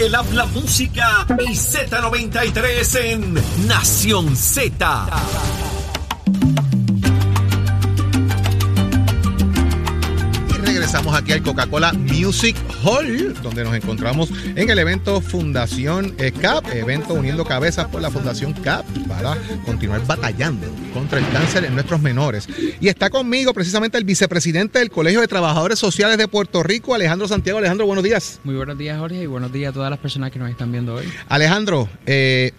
el habla música y Z93 en Nación Z. aquí al Coca-Cola Music Hall, donde nos encontramos en el evento Fundación eh, CAP, evento uniendo cabezas por la Fundación CAP para continuar batallando contra el cáncer en nuestros menores. Y está conmigo precisamente el vicepresidente del Colegio de Trabajadores Sociales de Puerto Rico, Alejandro Santiago. Alejandro, buenos días. Muy buenos días, Jorge, y buenos días a todas las personas que nos están viendo hoy. Alejandro, eh,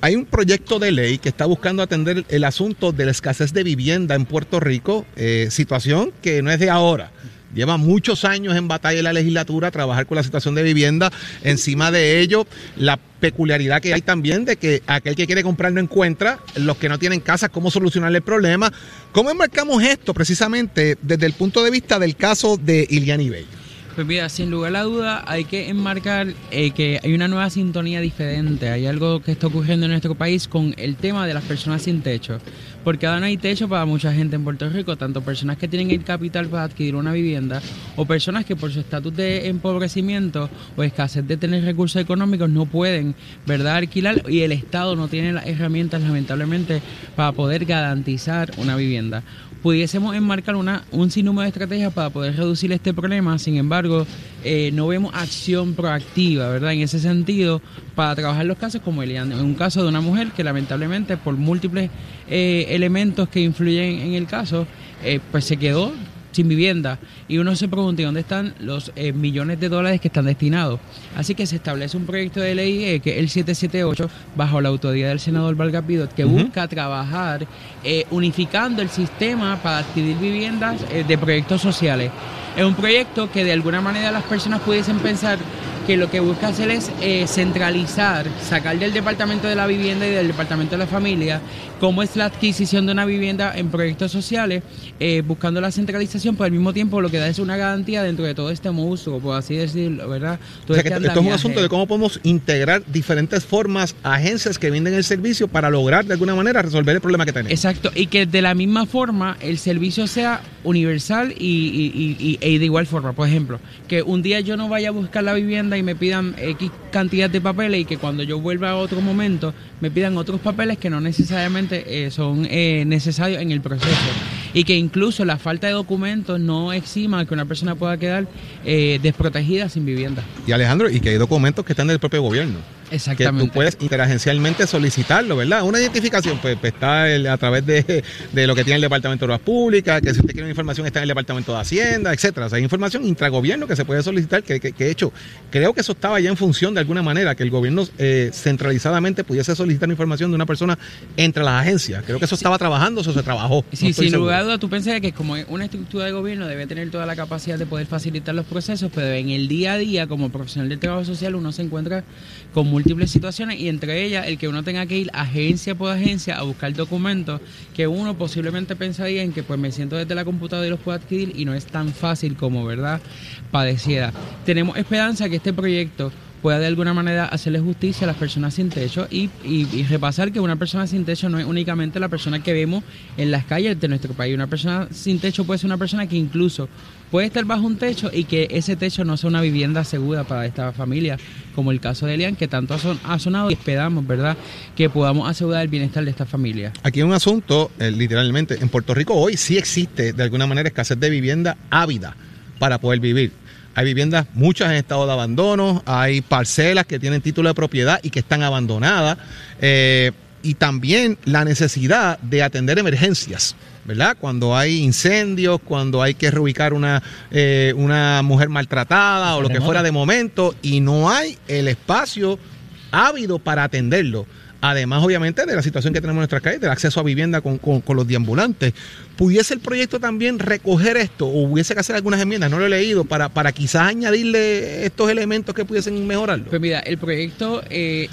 hay un proyecto de ley que está buscando atender el asunto de la escasez de vivienda en Puerto Rico, eh, situación que no es de ahora. Lleva muchos años en batalla en la legislatura, trabajar con la situación de vivienda. Encima de ello, la peculiaridad que hay también de que aquel que quiere comprar no encuentra, los que no tienen casa, cómo solucionarle el problema. ¿Cómo enmarcamos esto precisamente desde el punto de vista del caso de Iliani Bey? Pues mira, sin lugar a duda hay que enmarcar eh, que hay una nueva sintonía diferente, hay algo que está ocurriendo en nuestro país con el tema de las personas sin techo, porque ahora no hay techo para mucha gente en Puerto Rico, tanto personas que tienen el capital para adquirir una vivienda o personas que por su estatus de empobrecimiento o escasez de tener recursos económicos no pueden, ¿verdad?, alquilar y el Estado no tiene las herramientas lamentablemente para poder garantizar una vivienda pudiésemos enmarcar una, un sinnúmero de estrategias para poder reducir este problema, sin embargo, eh, no vemos acción proactiva, ¿verdad? En ese sentido, para trabajar los casos como Elian, en un caso de una mujer que lamentablemente por múltiples eh, elementos que influyen en el caso, eh, pues se quedó sin vivienda. Y uno se pregunta, ¿dónde están los eh, millones de dólares que están destinados? Así que se establece un proyecto de ley eh, que es el 778, bajo la autoridad del senador Vargas que busca trabajar eh, unificando el sistema para adquirir viviendas de proyectos sociales. Es un proyecto que de alguna manera las personas pudiesen pensar que lo que busca hacer es centralizar, sacar del Departamento de la Vivienda y del Departamento de la Familia cómo es la adquisición de una vivienda en proyectos sociales, eh, buscando la centralización, pero al mismo tiempo lo que da es una garantía dentro de todo este monstruo, por así decirlo, ¿verdad? o sea, que este esto es un asunto de cómo podemos integrar diferentes formas, agencias que venden el servicio para lograr de alguna manera resolver el problema que tenemos. Exacto, y que de la misma forma el servicio sea universal y, y de igual forma. Por ejemplo, que un día yo no vaya a buscar la vivienda y me pidan X cantidad de papeles y que cuando yo vuelva a otro momento me pidan otros papeles que no necesariamente eh, son eh, necesarios en el proceso. Y que incluso la falta de documentos no exima que una persona pueda quedar eh, desprotegida sin vivienda. Y Alejandro, y que hay documentos que están del propio gobierno. Exactamente. Que tú puedes interagencialmente solicitarlo, ¿verdad? Una identificación, pues, pues está a través de, lo que tiene el Departamento de Obras Públicas, que si usted quiere una información está en el Departamento de Hacienda, etcétera. O sea, hay información intragobierno que se puede solicitar, que, que, de hecho, creo que eso estaba ya en función de alguna manera, que el gobierno eh, centralizadamente pudiese solicitar información de una persona entre las agencias. Creo que eso estaba trabajando, eso se trabajó. Sí, sin lugar a duda, tú pensás que como una estructura de gobierno debe tener toda la capacidad de poder facilitar los procesos, pero en el día a día, como profesional del trabajo social, uno se encuentra con múltiples situaciones y entre ellas el que uno tenga que ir agencia por agencia a buscar documentos que uno posiblemente pensaría en que pues me siento desde la computadora y los puedo adquirir y no es tan fácil como, ¿verdad?, padeciera. Tenemos esperanza que este proyecto pueda de alguna manera hacerle justicia a las personas sin techo y, repasar que una persona sin techo no es únicamente la persona que vemos en las calles de nuestro país. Una persona sin techo puede ser una persona que incluso puede estar bajo un techo y que ese techo no sea una vivienda segura para esta familia, como el caso de Elian, que tanto ha sonado y esperamos, ¿verdad?, que podamos asegurar el bienestar de esta familia. Aquí hay un asunto, eh, literalmente, en Puerto Rico hoy sí existe de alguna manera escasez de vivienda ávida para poder vivir. Hay viviendas, muchas en estado de abandono, hay parcelas que tienen título de propiedad y que están abandonadas. Eh, y también la necesidad de atender emergencias, ¿verdad? Cuando hay incendios, cuando hay que reubicar una, eh, una mujer maltratada o lo que fuera de momento y no hay el espacio ávido para atenderlo. Además, obviamente, de la situación que tenemos en nuestras calles, del acceso a vivienda con, los deambulantes. ¿Pudiese el proyecto también recoger esto o hubiese que hacer algunas enmiendas? No lo he leído, para, para quizás añadirle estos elementos que pudiesen mejorarlo. Pues mira, el proyecto eh,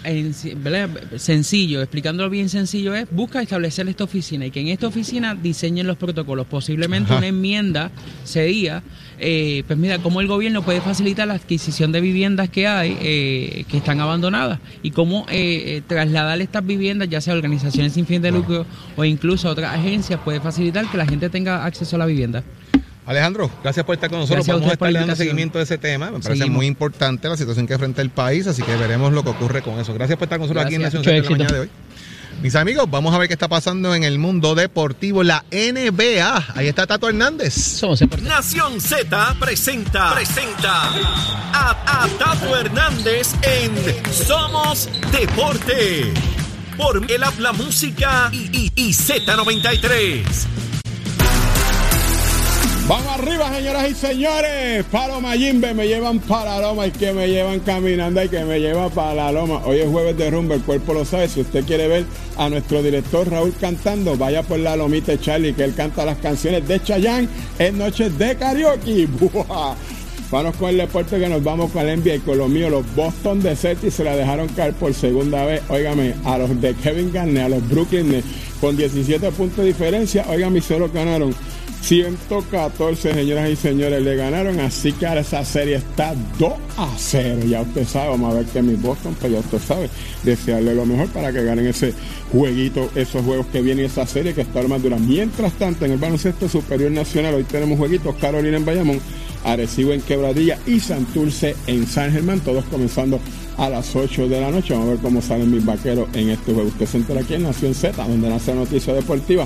sencillo, explicándolo bien sencillo, es busca establecer esta oficina y que en esta oficina diseñen los protocolos. Posiblemente una enmienda sería eh, pues mira, cómo el gobierno puede facilitar la adquisición de viviendas que hay, eh, que están abandonadas, y cómo eh, trasladar estas viviendas, ya sea organizaciones sin fin de lucro o incluso otras agencias, puede facilitar que la gente tenga acceso a la vivienda. Alejandro, gracias por estar con nosotros. Gracias Vamos a estar la dando seguimiento de ese tema. Me parece Seguimos. muy importante la situación que enfrenta el país, así que veremos lo que ocurre con eso. Gracias por estar con nosotros aquí en. Nación la mañana de hoy. Mis amigos, vamos a ver qué está pasando en el mundo deportivo, la NBA. Ahí está Tato Hernández. Somos Deportes. Nación Z presenta, presenta a, a Tato Hernández en Somos Deporte. Por el habla música y, y, y Z93. Vamos arriba, señoras y señores. Palo Mayimbe me llevan para la loma y que me llevan caminando y que me llevan para la loma. Hoy es jueves de rumba, el cuerpo lo sabe. Si usted quiere ver a nuestro director Raúl cantando, vaya por la lomita Charlie, que él canta las canciones de Chayanne en noches de karaoke. ¡Buah! Vamos con el deporte que nos vamos con el NBA y con lo mío, los Boston de Celtics se la dejaron caer por segunda vez. Óigame, a los de Kevin Garnett, a los Brooklyn con 17 puntos de diferencia. Óigame, solo ganaron 114, señoras y señores, le ganaron. Así que ahora esa serie está 2 a 0. Ya usted sabe, vamos a ver que mi Boston, pues ya usted sabe, desearle lo mejor para que ganen ese jueguito, esos juegos que vienen, esa serie que está más dura. Mientras tanto, en el baloncesto superior nacional, hoy tenemos jueguitos: Carolina en Bayamón, Arecibo en Quebradilla y Santurce en San Germán, todos comenzando a las 8 de la noche. Vamos a ver cómo salen mis vaqueros en este juego. Usted se entera aquí en Nación Z, donde nace la noticia deportiva.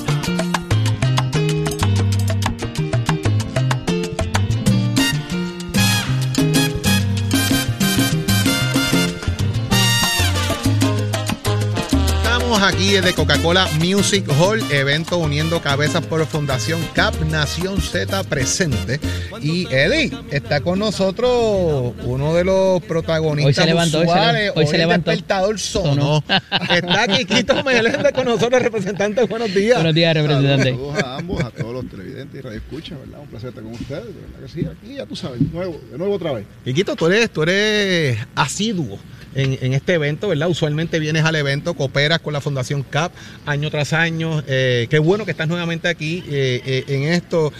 Estamos aquí desde Coca-Cola Music Hall, evento uniendo cabezas por Fundación CAP Nación Z presente. Y Eddie, está con nosotros uno de los protagonistas Hoy se levantó, hoy se usuales. le- hoy se el levantó. despertador sonó. está Quiquito Meléndez con nosotros, representante. Buenos días. Buenos días, representante. Saludos a ambos, a todos los televidentes y radioescuchas, ¿verdad? Un placer estar con ustedes, de verdad que sí. Aquí ya tú sabes, de nuevo, de nuevo otra vez. Quiquito, tú eres, tú eres asiduo en, este evento, ¿verdad? Usualmente vienes al evento, cooperas con la Fundación CAP año tras año. Eh, qué bueno que estás nuevamente aquí eh, eh, en esto.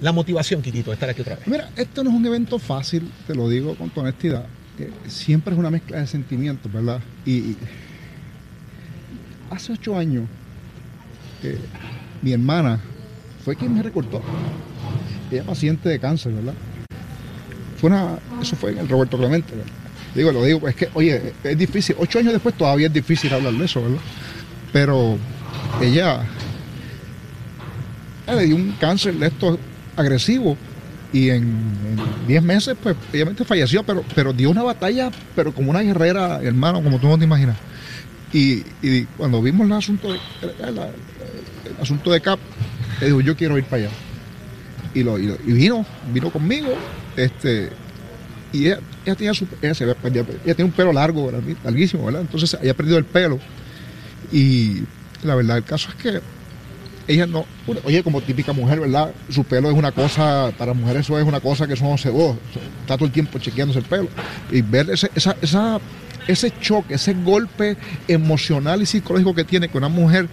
La motivación, Quiquito, de estar aquí otra vez. Mira, esto no es un evento fácil, te lo digo con toda honestidad. Siempre es una mezcla de sentimientos, ¿verdad? Y, hace ocho años, mi hermana fue quien me recortó. Ella paciente de cáncer, ¿verdad? Fue una, eso fue en el Roberto Clemente, ¿verdad? Digo, lo digo, es que, oye, es difícil. Ocho años después todavía es difícil hablar de eso, ¿verdad? Pero ella, le dio un cáncer de estos agresivo y en, 10 meses, pues, obviamente falleció, pero, pero dio una batalla, pero como una guerrera, hermano, como tú no te imaginas. Y, cuando vimos el asunto de, el, asunto de CAP, le digo, yo quiero ir para allá. Y, y, lo- y vino, vino conmigo, este, y ella, ella tenía su, ella, ella, tiene un pelo largo, larguísimo, ¿verdad? Entonces ella ha perdido el pelo. Y la verdad, el caso es que ella no, oye, como típica mujer, ¿verdad? Su pelo es una cosa, para mujeres eso es una cosa que eso oh, está todo el tiempo chequeándose el pelo. Y ver ese, esa, esa, ese choque, ese golpe emocional y psicológico que tiene que una mujer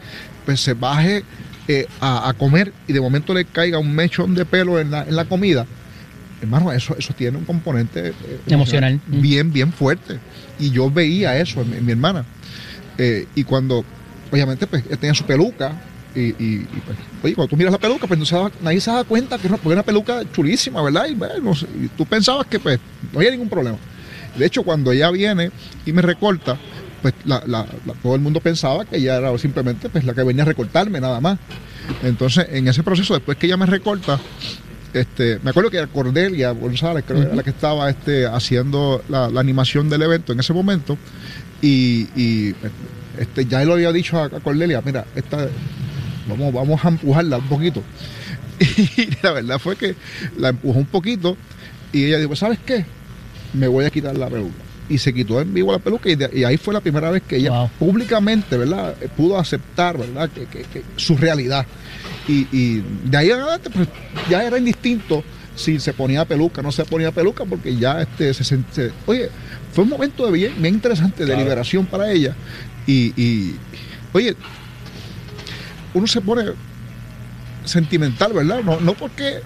pues se baje eh, a, a comer y de momento le caiga un mechón de pelo en la, en la comida, hermano, eso, eso tiene un componente eh, Emocional. Bien, bien fuerte. Y yo veía eso en, mi- en mi hermana. Eh, y cuando, obviamente, pues tenía su peluca. Y, y- y, pues, oye, cuando tú miras la peluca, pues no se nadie se da cuenta que es una, porque una peluca chulísima, ¿verdad? Y, bueno, y tú pensabas que pues no había ningún problema. De hecho, cuando ella viene y me recorta, pues la- la- la- todo el mundo pensaba que ella era simplemente pues, la que venía a recortarme nada más. Entonces, en ese proceso, después que ella me recorta, este, me acuerdo que era Cordelia González, creo que era la que estaba este, haciendo la, la animación del evento en ese momento. Y, y, este, ya él lo había dicho a, a Cordelia, mira, esta, vamos, vamos a empujarla un poquito. Y la verdad fue que la empujó un poquito y ella dijo, ¿sabes qué? Me voy a quitar la peluca. Y se quitó en vivo la peluca y, de- y ahí fue la primera vez que ella Wow. públicamente, ¿verdad? Eh, Pudo aceptar, ¿verdad? Que, que- que su realidad. Y, y de ahí en adelante, pues ya era indistinto si se ponía peluca no se ponía peluca, porque ya este, se, se- Oye, fue un momento de bien, bien interesante de liberación para ella. Y, y, oye, uno se pone sentimental, ¿verdad? No, no porque,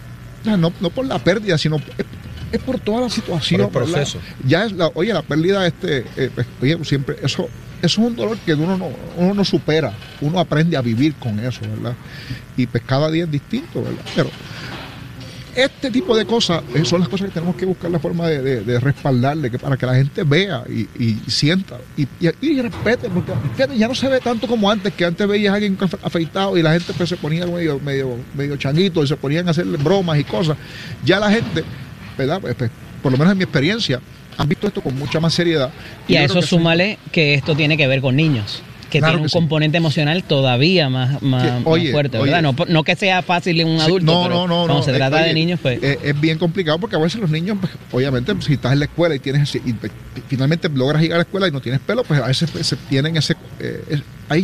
no, no por la pérdida, sino es es por toda la situación. Por el proceso. ¿verdad? Ya es la, oye, la pérdida, este, eh, pues, oye, siempre, eso, eso es un dolor que uno no, uno no supera, uno aprende a vivir con eso, ¿verdad? Y pues cada día es distinto, ¿verdad? Pero este tipo de cosas eh, son las cosas que tenemos que buscar la forma de, de- respaldarle, para que la gente vea y, y sienta y, y, respete, porque ya no se ve tanto como antes, que antes veías a alguien afe- afeitado y la gente pues, se ponía medio, medio, medio changuito y se ponían a hacerle bromas y cosas. Ya la gente, ¿verdad? Pues, pues, por lo menos en mi experiencia, han visto esto con mucha más seriedad. Y a eso que sí. súmale que esto tiene que ver con niños, que Claro tiene un que sí. componente emocional todavía más, más, Que, más oye, fuerte, oye. ¿verdad? No, no que sea fácil en un Sí, adulto, no, pero no, no, cuando no, se eh, trata de oye, niños, pues... eh, es bien complicado porque a veces los niños, pues, obviamente, si estás en la escuela y tienes y, pues, finalmente logras llegar a la escuela y no tienes pelo, pues a veces pues, se tienen ese. eh,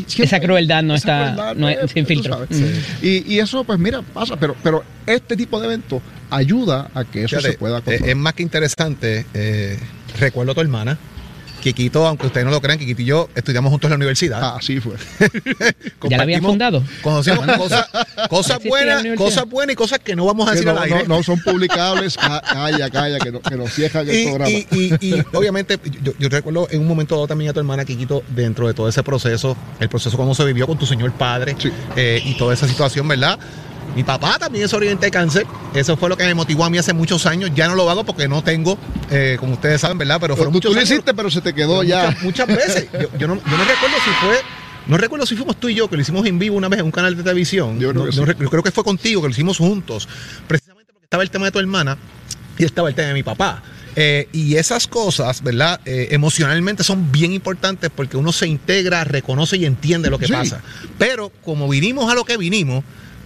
siempre- Esa crueldad no esa está- crueldad, no es pues, sin filtro. sabes. Sí. Y, y eso, pues mira, pasa, pero, pero este tipo de eventos ayuda a que eso Fíjate, se pueda eh, controlar. es más que interesante. eh, recuerdo a tu hermana, Kikito, aunque ustedes no lo crean, Kikito y yo estudiamos juntos en la universidad. Ah, así fue. ¿Ya la habían fundado? Conocimos cosas, cosas ¿Existía la buenas, cosas buenas y cosas que no vamos a Que decir no, al aire. no, no son publicables. Ca- Calla, calla, que, no, que nos cierran el y, programa. y- y- y, obviamente, yo, yo recuerdo en un momento dado también a tu hermana Kikito, dentro de todo ese proceso, el proceso como se vivió con tu señor padre Sí. eh, y toda esa situación, ¿verdad? Mi papá también es sobreviviente de cáncer. Eso fue lo que me motivó a mí hace muchos años. Ya no lo hago porque no tengo, eh, como ustedes saben, ¿verdad? Pero fueron tú, tú muchos lo años. hiciste, pero se te quedó ya. Muchas, muchas veces. Yo, yo no, yo no recuerdo si fue. No recuerdo si fuimos tú y yo, que lo hicimos en vivo una vez en un canal de televisión. Yo creo No- que sí. yo creo que fue contigo, que lo hicimos juntos. Precisamente porque estaba el tema de tu hermana y estaba el tema de mi papá. Eh, y esas cosas, ¿verdad? Eh, emocionalmente son bien importantes porque uno se integra, reconoce y entiende lo que Sí. pasa. Pero como vinimos a lo que vinimos,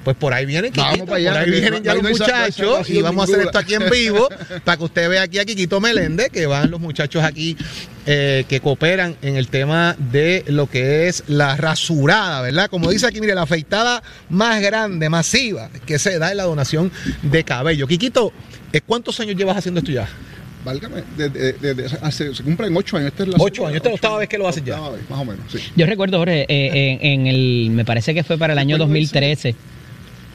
pues por ahí vienen, Vamos Kikito, para allá, por ahí vienen ya los muchachos y vamos a hacer esto aquí en vivo para que usted vea aquí a Kikito Meléndez, que van los muchachos aquí eh, que cooperan en el tema de lo que es la rasurada, ¿verdad? Como dice aquí, mire, la afeitada más grande, masiva, que se da en la donación de cabello. Kikito, ¿eh, ¿cuántos años llevas haciendo esto ya? Válgame, de- de- de- de- hace- se cumplen ocho años. Esta es la Ocho años, esta es la octava vez que lo haces ya. vez, más o menos, sí. Yo recuerdo, Jorge, eh, en, en el, me parece que fue para el año Recuerdo ese.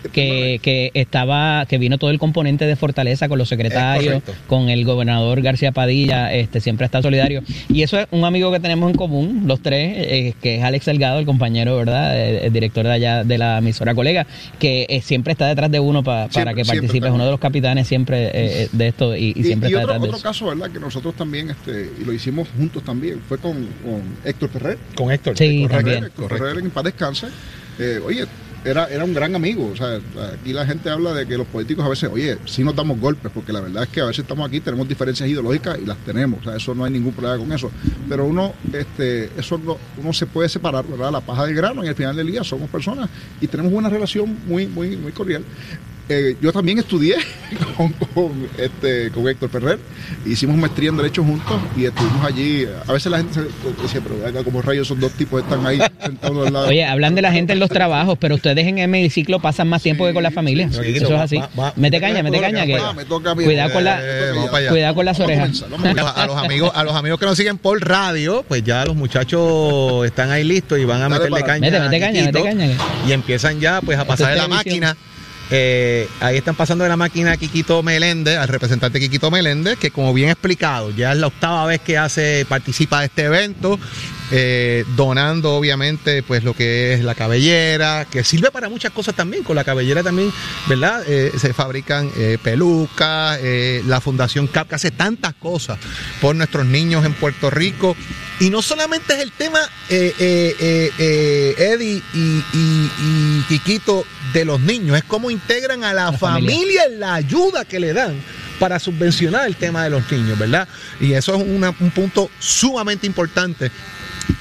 2013. Que, que estaba que vino todo el componente de Fortaleza con los secretarios con el gobernador García Padilla este siempre está solidario y eso es un amigo que tenemos en común los tres eh, que es Alex Delgado el compañero verdad el, el director de allá de la emisora colega que eh, siempre está detrás de uno pa- para que participe es uno de los capitanes siempre eh, eh, de esto y, y Y, siempre y está otro, detrás de otro eso caso, ¿verdad? Que nosotros también, este, y lo hicimos juntos también, fue con, con Héctor Ferrer. Con Héctor. Sí, Correcto, también. Héctor. Ferrer en paz descanse. Eh, oye, era, era un gran amigo. O sea, aquí la gente habla de que los políticos a veces, oye, sí nos damos golpes, porque la verdad es que a veces estamos aquí, tenemos diferencias ideológicas y las tenemos. Eso no hay ningún problema con eso. Pero uno, este, eso no, uno se puede separar, ¿verdad? La paja del grano y al final del día somos personas y tenemos una relación muy, muy, muy cordial. Eh, yo también estudié con, con, este, con Héctor Ferrer, hicimos maestría en Derecho juntos y estuvimos allí. A veces la gente se dice, pero como rayos esos dos tipos están ahí sentados al lado. Oye, hablan de la gente en los trabajos, pero ustedes en el hemiciclo pasan más tiempo que con la familia. sí, sí. Eso es así. va- va- mete caña, mete caña. que me toca a mí. Cuidado con la, Eh, cuidado con las Vamos a orejas. comenzar, vamos a los amigos, a los amigos que nos siguen por radio, pues ya los muchachos están ahí listos y van a Dale meterle para caña. Mete, caña, Kikito, mete caña. Y empiezan ya pues a pasar de la televisión. máquina. Eh, ahí están pasando de la máquina a Kikito Meléndez, al representante Kikito Meléndez, que como bien explicado, ya es la octava vez que hace, participa de este evento, eh, donando obviamente pues lo que es la cabellera, que sirve para muchas cosas también, con la cabellera también, ¿verdad? Eh, se fabrican pelucas, la Fundación CAP que hace tantas cosas por nuestros niños en Puerto Rico. Y no solamente es el tema, Eddie y, y- Kikito, de los niños, es cómo integran a la, La familia. en la ayuda que le dan para subvencionar el tema de los niños, ¿verdad? Y eso es una- un punto sumamente importante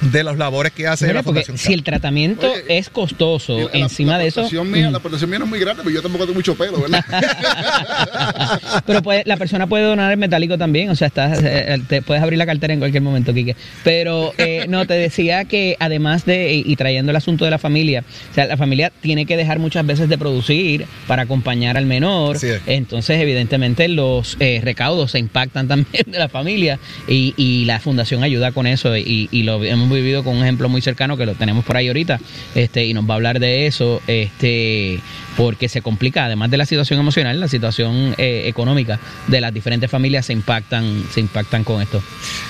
de las labores que hace Mira, la porque Fundación si el tratamiento Oye, es costoso, la- encima la de eso. Mía, mm, La aportación mía no es muy grande, pero yo tampoco tengo mucho pelo, ¿verdad? Pero puede- la persona puede donar el metálico también, o sea, estás, eh, te puedes abrir la cartera en cualquier momento, Quique. Pero eh, no, te decía que además de, y, y trayendo el asunto de la familia, o sea, la familia tiene que dejar muchas veces de producir para acompañar al menor. Así es. Entonces, evidentemente, los eh, recaudos se impactan también de la familia y, y la fundación ayuda con eso y, y lo hemos vivido con un ejemplo muy cercano que lo tenemos por ahí ahorita, este, y nos va a hablar de eso, este, porque se complica, además de la situación emocional, la situación eh, económica de las diferentes familias se impactan, se impactan con esto.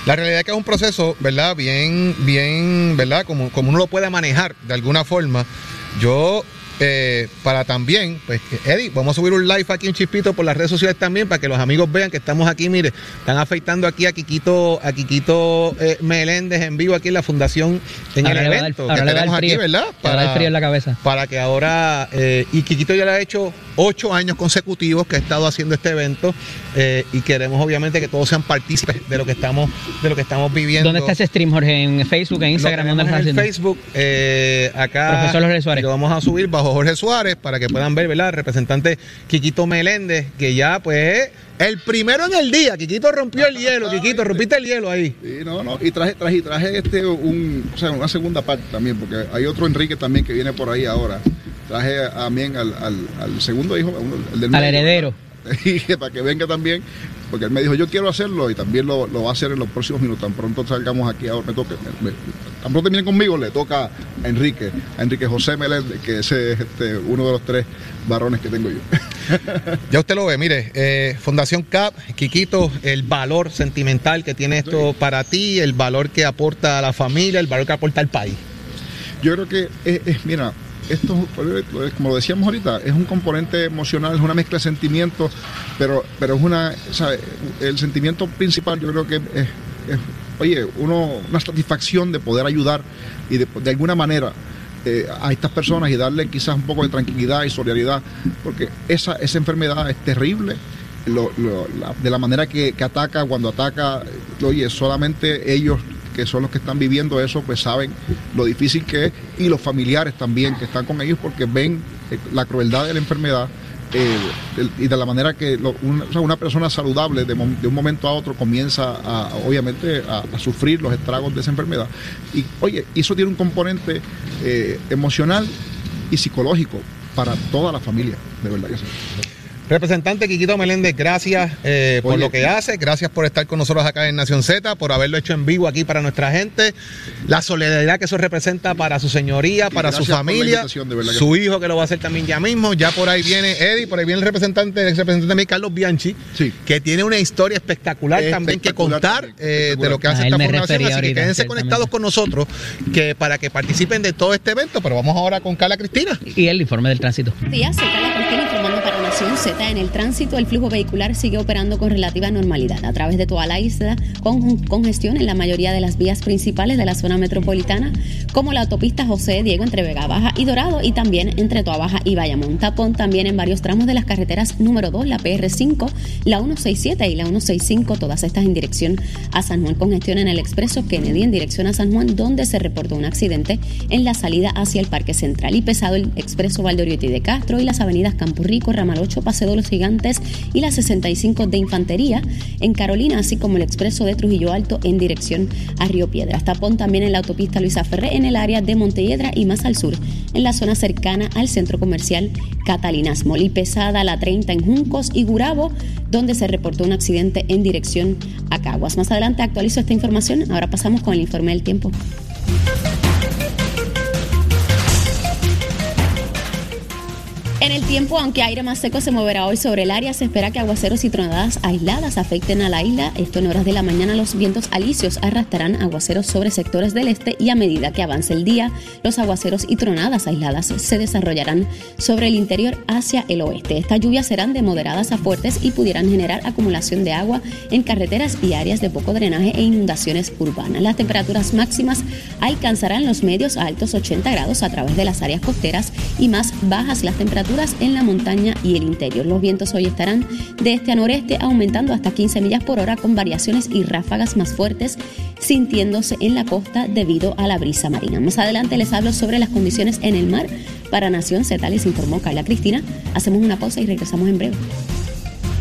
La realidad es que es un proceso, ¿verdad? Bien, bien, ¿verdad? Como, como uno lo puede manejar de alguna forma. Yo eh, para también, pues, Eddie, vamos a subir un live aquí un chispito por las redes sociales también para que los amigos vean que estamos aquí, mire, están afeitando aquí a Quiquito, a Quiquito eh, Meléndez en vivo aquí en la fundación, en el evento que tenemos aquí, ¿verdad? Para, frío en la cabeza. Para que ahora, eh, y Quiquito ya le ha hecho ocho años consecutivos que ha estado haciendo este evento y queremos obviamente que todos sean partícipes de lo que estamos, de lo que estamos viviendo. ¿Dónde está ese stream, Jorge? ¿En Facebook, en Instagram? en el Facebook, acá. Profesor Jorge Suárez. Lo vamos a subir bajo Jorge Suárez para que puedan ver, ¿verdad? El representante Quiquito Meléndez, que ya pues el primero en el día, Quiquito rompió el hielo, Quiquito, rompiste el hielo ahí. Sí, no, no, y traje, traje, traje este un, o sea, una segunda parte también, porque hay otro Enrique también que viene por ahí ahora. Traje también al, al, segundo hijo, el del Al heredero. para que venga también porque él me dijo, yo quiero hacerlo y también lo, va a hacer en los próximos minutos. Tan pronto salgamos aquí, ahora me toca, tan pronto viene conmigo, le toca a Enrique, a Enrique José Meléndez, que ese es este, uno de los tres varones que tengo yo. ya usted lo ve, mire, eh, Fundación CAP, Quiquito, el valor sentimental que tiene esto para ti, el valor que aporta a la familia, el valor que aporta al país. Yo creo que es mira, esto, como lo decíamos ahorita, es un componente emocional, es una mezcla de sentimientos, pero, pero es una, el sentimiento principal yo creo que es, oye, una satisfacción de poder ayudar y de, alguna manera eh, a estas personas y darle quizás un poco de tranquilidad y solidaridad, porque esa, esa enfermedad es terrible. de la manera que, ataca, cuando ataca, oye, solamente ellos que son los que están viviendo eso, pues saben lo difícil que es y los familiares también que están con ellos porque ven eh, la crueldad de la enfermedad eh, y de la manera que una, persona saludable de, un momento a otro comienza a, obviamente a, sufrir los estragos de esa enfermedad. Y oye, eso tiene un componente eh, emocional y psicológico para toda la familia, de verdad que sí. Representante Quiquito Meléndez, gracias eh, por lo que hace, gracias por estar con nosotros acá en Nación Z, por haberlo hecho en vivo aquí para nuestra gente, la solidaridad que eso representa para su señoría, para su familia, su hijo que lo va a hacer también ya mismo, ya por ahí viene Eddie, por ahí viene el representante, el representante de Carlos Bianchi, que tiene una historia espectacular, también que contar eh, de lo que hace esta fundación, así que quédense conectados con nosotros que para que participen de todo este evento, pero vamos ahora con Carla Cristina. Y el informe del tránsito. Días, Carla Cristina informando para Nación Z en el tránsito, el flujo vehicular sigue operando con relativa normalidad a través de toda la isla, con congestión en la mayoría de las vías principales de la zona metropolitana, como la autopista José Diego entre Vega Baja y Dorado y también entre Toa Baja y Bayamón. Tapón también en varios tramos de las carreteras número 2, la PR5, la 167 y la 165, todas estas en dirección a San Juan. Congestión en el expreso Kennedy en dirección a San Juan, donde se reportó un accidente en la salida hacia el Parque Central y pesado el expreso Valdoriotti de Castro y las avenidas Campo Rico, Ramal 8, Paseo de los Gigantes y la 65 de Infantería en Carolina, así como el expreso de Trujillo Alto en dirección a Río Piedras. Tapón también en la autopista Luisa Ferré en el área de Montelledra y más al sur, en la zona cercana al centro comercial Catalinas Moli pesada la 30 en Juncos y Gurabo, donde se reportó un accidente en dirección a Caguas. Más adelante actualizo esta información. Ahora pasamos con el informe del tiempo. En el tiempo, aunque aire más seco se moverá hoy sobre el área, se espera que aguaceros y tronadas aisladas afecten a la isla. Esto en horas de la mañana los vientos alisios arrastrarán aguaceros sobre sectores del este y a medida que avance el día, los aguaceros y tronadas aisladas se desarrollarán sobre el interior hacia el oeste. Estas lluvias serán de moderadas a fuertes y pudieran generar acumulación de agua en carreteras y áreas de poco drenaje e inundaciones urbanas. Las temperaturas máximas alcanzarán los medios a altos 80 grados a través de las áreas costeras y más bajas las temperaturas en la montaña y el interior. Los vientos hoy estarán de este a noreste aumentando hasta 15 millas por hora con variaciones y ráfagas más fuertes sintiéndose en la costa debido a la brisa marina. Más adelante les hablo sobre las condiciones en el mar. Para Nación Z les informó Carla Cristina. Hacemos una pausa y regresamos en breve.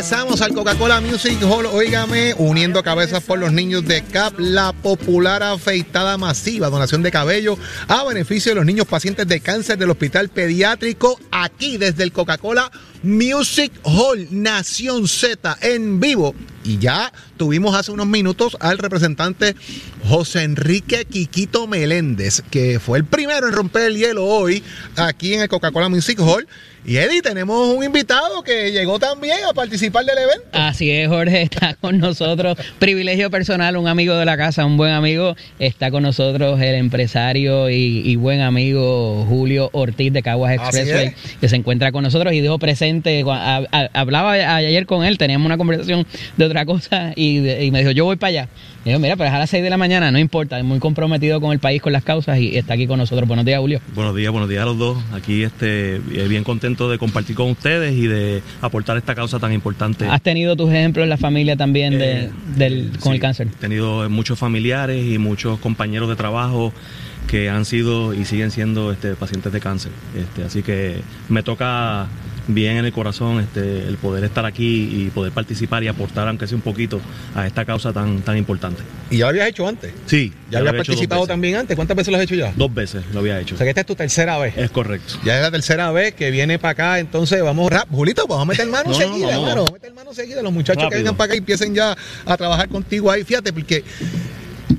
Regresamos al Coca-Cola Music Hall, óigame, uniendo cabezas por los niños de CAP, la popular afeitada masiva, donación de cabello a beneficio de los niños pacientes de cáncer del Hospital Pediátrico, aquí desde el Coca-Cola Hall, Nación Z, en vivo. Y ya tuvimos hace unos minutos al representante José Enrique Quiquito Meléndez, que fue el primero en romper el hielo hoy aquí en el Coca-Cola Music Hall. Y Eddie, tenemos un invitado que llegó también a participar del evento. Así es, Jorge, está con nosotros. Privilegio personal, un amigo de la casa, un buen amigo. Está con nosotros el empresario y, y buen amigo Julio Ortiz de Caguas Expressway, que se encuentra con nosotros y dijo presente. A- a- Hablaba ayer con él, teníamos una conversación de otra cosa y, de- y me dijo, yo voy para allá. Y yo, mira, pero es a las 6 de la mañana, no importa, es muy comprometido con el país, con las causas y está aquí con nosotros. Buenos días, Julio. Buenos días, buenos días a los dos. Aquí este, eh, bien contento de compartir con ustedes y de aportar esta causa tan importante. ¿Has tenido tus ejemplos en la familia también de, Eh, del, con sí, el cáncer? He tenido muchos familiares y muchos compañeros de trabajo que han sido y siguen siendo este, pacientes de cáncer. Este, así que me toca bien en el corazón este, el poder estar aquí y poder participar y aportar, aunque sea un poquito, a esta causa tan, tan importante. Y ya lo habías hecho antes. Sí, Ya lo habías participado también antes. ¿Cuántas veces lo has hecho ya? Dos veces lo había hecho. O sea que esta es tu tercera vez. Es correcto. Ya es la tercera vez que viene para acá, entonces vamos rap. Julito, vamos a meter mano No, no, seguida, hermano. Vamos a meter mano seguida. Los muchachos que vengan para acá y empiecen ya a trabajar contigo ahí. Fíjate, porque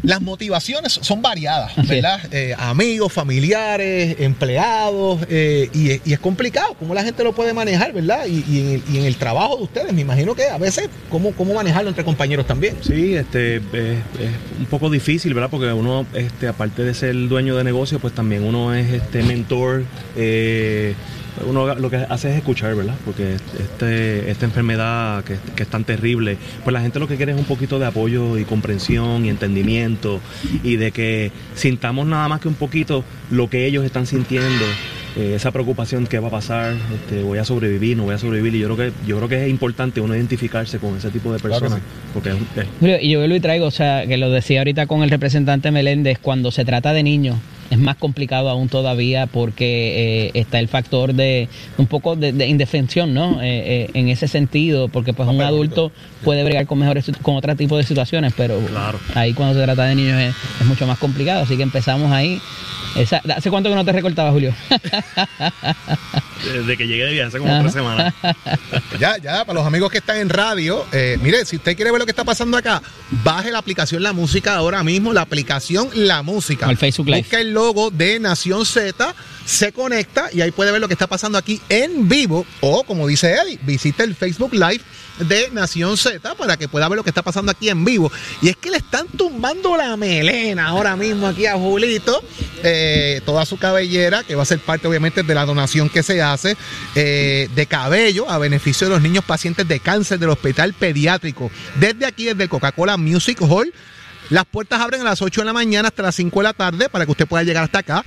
las motivaciones son variadas, Así ¿verdad? Eh, amigos, familiares, empleados, eh, y, es- y es complicado cómo la gente lo puede manejar, ¿verdad? Y, y en el, y en el trabajo de ustedes, me imagino que a veces, ¿cómo, cómo manejarlo entre compañeros también? Sí, este, es, es un poco difícil, ¿verdad? Porque uno, este, aparte de ser dueño de negocio, pues también uno es este mentor. eh, uno lo que hace es escuchar, ¿verdad? Porque este, esta enfermedad que, que es tan terrible, pues la gente lo que quiere es un poquito de apoyo y comprensión y entendimiento y de que sintamos nada más que un poquito lo que ellos están sintiendo, eh, esa preocupación que va a pasar, este, voy a sobrevivir, no voy a sobrevivir. Y yo creo que yo creo que es importante uno identificarse con ese tipo de Claro personas, sí. porque es, es- Julio, y yo y traigo, o sea, que lo decía ahorita con el representante Meléndez, cuando se trata de niños es más complicado aún todavía porque eh, está el factor de un poco de, de indefensión, ¿no? Eh, eh, en ese sentido, porque pues un Papel, adulto puede bregar con mejores con otro tipo de situaciones, pero Claro. ahí cuando se trata de niños es, es mucho más complicado, así que empezamos ahí. Esa- ¿Hace cuánto que no te recortaba, Julio? desde que llegué de viaje hace como Ajá. tres semanas. Ya, ya, para los amigos que están en radio, eh, mire, si usted quiere ver lo que está pasando acá, baje la aplicación La Música ahora mismo, la aplicación La Música. Al Facebook Live. Busca el logo de Nación Z, se conecta y ahí puede ver lo que está pasando aquí en vivo. O, como dice Eddie, visite el Facebook Live de Nación Z para que pueda ver lo que está pasando aquí en vivo. Y es que le están tumbando la melena ahora mismo aquí a Julito, eh, toda su cabellera, que va a ser parte obviamente de la donación que se hace eh, de cabello a beneficio de los niños pacientes de cáncer del hospital pediátrico. Desde aquí, desde el Coca-Cola Music Hall. Las puertas abren a las 8 de la mañana hasta las 5 de la tarde para que usted pueda llegar hasta acá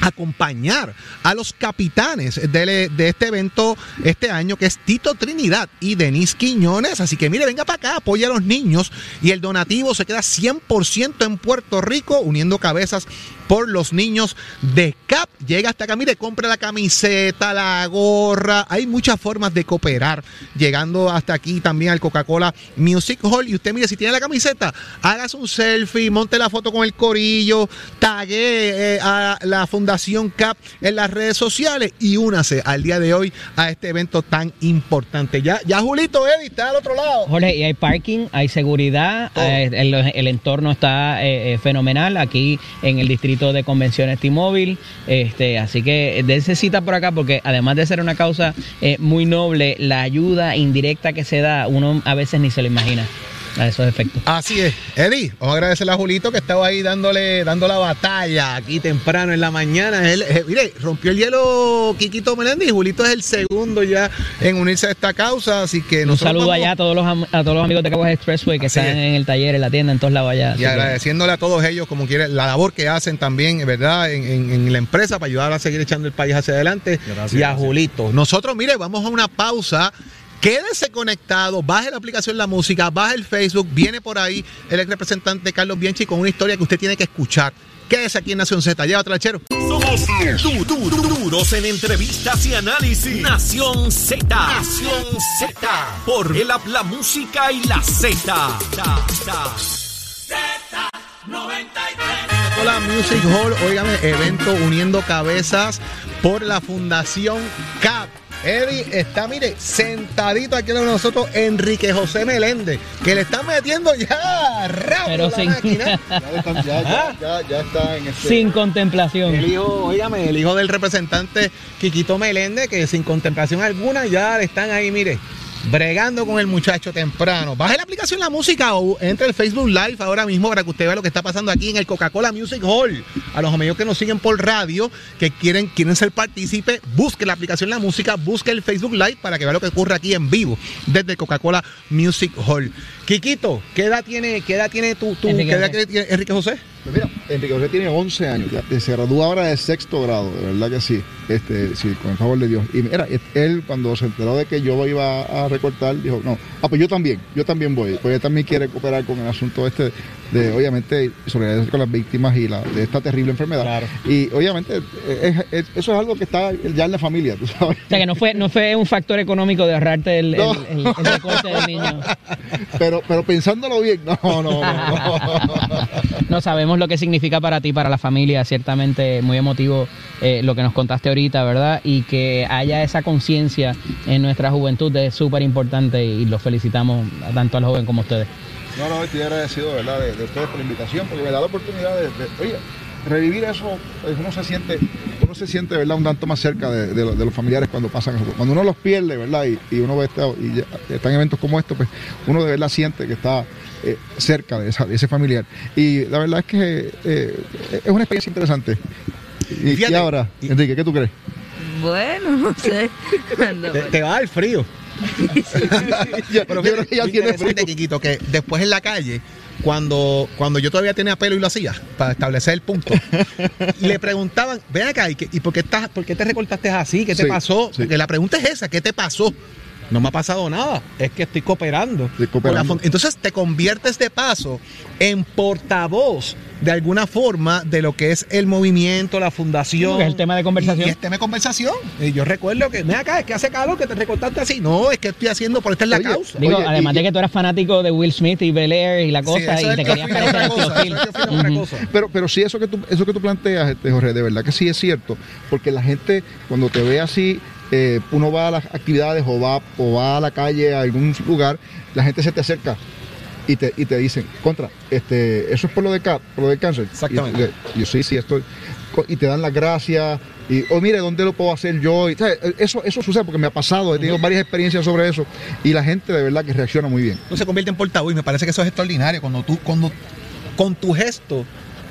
acompañar a los capitanes de, de este evento este año, que es Tito Trinidad y Denise Quiñones. Así que mire, venga para acá, apoya a los niños y el donativo se queda 100% en Puerto Rico, uniendo cabezas por los niños de CAP. Llega hasta acá, mire, compra la camiseta, la gorra. Hay muchas formas de cooperar. Llegando hasta aquí también al Coca-Cola Music Hall. Y usted, mire, si tiene la camiseta, hágase un selfie, monte la foto con el corillo, tague eh, a la Fundación CAP en las redes sociales y únase al día de hoy a este evento tan importante. Ya, ya Julito Eddy está al otro lado. Jorge, y hay parking, hay seguridad, eh, el, el entorno está eh, fenomenal aquí en el distrito de convenciones T-Mobile, este, así que dense cita por acá porque además de ser una causa eh, muy noble, la ayuda indirecta que se da, uno a veces ni se lo imagina a esos efectos. Así es. Eddie, vamos a agradecerle a Julito que estaba ahí dándole, dando la batalla aquí temprano en la mañana. Él, eh, mire, rompió el hielo Quiquito Meléndez y Julito es el segundo ya en unirse a esta causa. Así que Un nosotros saludo vamos- allá a todos los a todos los amigos de Caguas Expressway que Así están es. en el taller, en la tienda, en todos lados allá. Y que- agradeciéndole a todos ellos, como quiere, la labor que hacen también, ¿verdad? En, en- en la empresa para ayudar a seguir echando el país hacia adelante. Gracias, y a gracias. Julito. Nosotros, mire, vamos a una pausa Quédese conectado, baje la aplicación La Música, baje el Facebook, viene por ahí el ex representante Carlos Bianchi con una historia que usted tiene que escuchar. Quédese aquí en Nación Z. Lleva trachero. Somos du- du- du- duros en entrevistas y análisis. Nación Z. Nación Z. Por el app, la música y la Z. Hola Music Hall, óigame, evento uniendo cabezas por la Fundación CAP. Eddie está, mire, sentadito aquí con nosotros, Enrique José Meléndez, que le están metiendo ya rápido Pero la sin- máquina. Ya, ya, ya, ya, ya está en este. Sin contemplación. El hijo, óigame, el hijo del representante Quiquito Meléndez, que sin contemplación alguna ya le están ahí, mire, bregando con el muchacho temprano. Baje la aplicación La Música o entre el Facebook Live ahora mismo para que usted vea lo que está pasando aquí en el Coca-Cola Music Hall. A los amigos que nos siguen por radio, que quieren, quieren ser partícipes, busque la aplicación La Música, busque el Facebook Live para que vea lo que ocurre aquí en vivo desde el Coca-Cola Music Hall. Quiquito, ¿qué edad tiene, qué edad tiene tu, tu- Enrique qué edad tiene Enrique José? Pues mira, Enrique José tiene 11 años, ya, se gradúa ahora de sexto grado, de verdad que sí, este, sí, con el favor de Dios. Y él cuando se enteró de que yo iba a recortar, dijo, no, ah, pues yo también, yo también voy, porque él también quiere cooperar con el asunto este de, obviamente, solidaridad con las víctimas y la, de esta terrible enfermedad. Claro. Y obviamente, es- es- eso es algo que está ya en la familia, tú sabes. O sea que no fue, no fue un factor económico de ahorrarte el, el- No. el- el recorte del niño. Pero, pero pensándolo bien, no, no, no. no. No sabemos lo que significa para ti, para la familia, ciertamente muy emotivo eh, lo que nos contaste ahorita, ¿verdad? Y que haya esa conciencia en nuestra juventud es súper importante y los felicitamos tanto al joven como a ustedes. No, no, estoy agradecido, ¿verdad?, de, de ustedes por la invitación, porque me da la oportunidad de, de- oye, revivir eso, pues, uno se siente, uno se siente, ¿verdad?, un tanto más cerca de, de lo- de los familiares cuando pasan eso. Cuando uno los pierde, ¿verdad?, y, y uno ve esto, y están en eventos como estos, pues uno de verdad siente que está eh, cerca de, esa- de ese familiar. Y la verdad es que eh, es una experiencia interesante. Y, ahora, y- Enrique, ¿qué tú crees? Bueno, no sé. Cuando- Te, te va a dar frío. Pero yo creo que ya tiene. Quiquito, que después en la calle, cuando, cuando yo todavía tenía pelo y lo hacía, para establecer el punto, le preguntaban, ven acá, ¿y, qué- y por, qué estás, por qué te recortaste así? ¿Qué te Sí, pasó? sí. Porque la pregunta es esa, ¿qué te pasó? No me ha pasado nada, es que estoy cooperando. Estoy cooperando. Entonces te conviertes de paso en portavoz de alguna forma de lo que es el movimiento, la fundación. Es el tema de conversación. Y, y es tema de conversación. Y yo recuerdo que, ven acá, es que hace calor que te recortaste así. No, es que estoy haciendo, por esta es la Oye, causa. Digo, Oye, además y- de que tú eras fanático de Will Smith y Bel Air y la cosa, y te que querías parecer otra a Tío. Pero, pero sí, eso que tú, eso que tú planteas, este, Jorge, de verdad que sí es cierto, porque la gente cuando te ve así, eh, uno va a las actividades o va, o va a la calle a algún lugar, la gente se te acerca y te, y te dicen, contra, este, eso es por lo de, ca- por lo del cáncer. Exactamente. Y, y yo sí, sí, estoy. Y te dan las gracias. Y, o mire, ¿dónde lo puedo hacer yo? Y, ¿sabes? Eso, eso sucede porque me ha pasado, he tenido varias experiencias sobre eso. Y la gente de verdad que reacciona muy bien. Tú se convierte en portavoz y me parece que eso es extraordinario cuando tú, cuando con tu gesto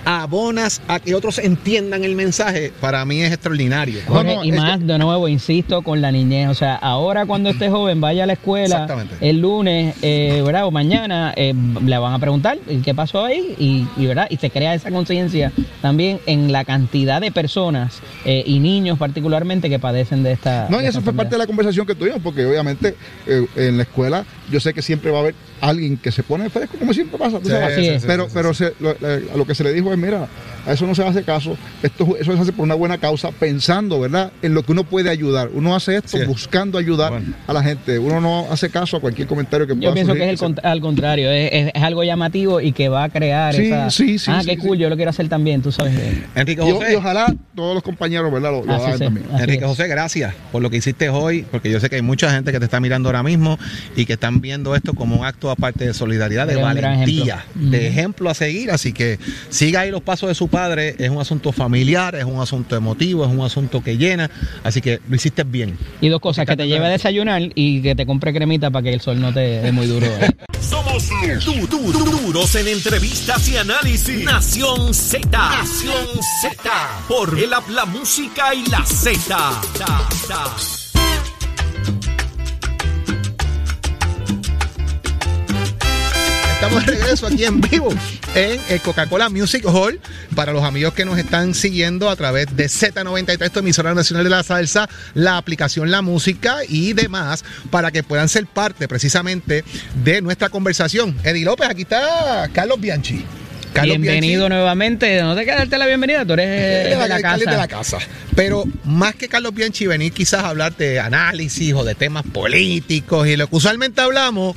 abonas a que otros entiendan el mensaje, para mí es extraordinario. No, Jorge, no, y es más, de nuevo, insisto, con la niñez. O sea, ahora cuando esté joven vaya a la escuela Exactamente. el lunes, eh, ¿verdad? O mañana, eh, le van a preguntar ¿y qué pasó ahí y, y, ¿verdad? Y se crea esa conciencia también en la cantidad de personas eh, y niños particularmente que padecen de esta. No, y eso fue parte de la conversación que tuvimos, porque obviamente eh, en la escuela yo sé que siempre va a haber alguien que se pone fresco, como siempre pasa, Sí, sabes. Pero sí, pero se- lo, a lo que se le dijo es, mira, a eso no se hace caso, esto, eso se hace por una buena causa, pensando, ¿verdad?, en lo que uno puede ayudar. Uno hace esto Sí. buscando ayudar Bueno. a la gente. Uno no hace caso a cualquier comentario que pueda Yo pienso que es el cont- al contrario, es, es- es algo llamativo y que va a crear Sí, esa. sí, sí, ah, sí, qué sí. cool, yo lo quiero hacer también, tú sabes. Enrique Y, José. y ojalá todos los compañeros, ¿verdad?, lo, hagan también. Enrique es. José, gracias por lo que hiciste hoy, porque yo sé que hay mucha gente que te está mirando ahora mismo y que están viendo esto como un acto aparte de solidaridad, de valentía, ejemplo. de ejemplo a seguir. Así que siga ahí los pasos de su padre. Es un asunto familiar, es un asunto emotivo, es un asunto que llena. Así que lo hiciste bien. Y dos cosas, que te lleve a desayunar y que te compre cremita para que el sol no te dé muy duro. ¿eh? Somos du- du- du- duros en entrevistas y análisis. Nación Z. Nación Z. Por el app, la música y la Z. estamos de regreso aquí en vivo en el Coca-Cola Music Hall. Para los amigos que nos están siguiendo a través de Z93, tu emisora nacional de la salsa, la aplicación La Música y demás, para que puedan ser parte precisamente de nuestra conversación. Eddie López, aquí está Carlos Bianchi. Carlos Bienvenido Bianchi. nuevamente. No te queda darte la bienvenida, tú eres eh, de la Carlos de la casa. casa. Pero más que Carlos Bianchi venir quizás a hablar de análisis o de temas políticos y lo que usualmente hablamos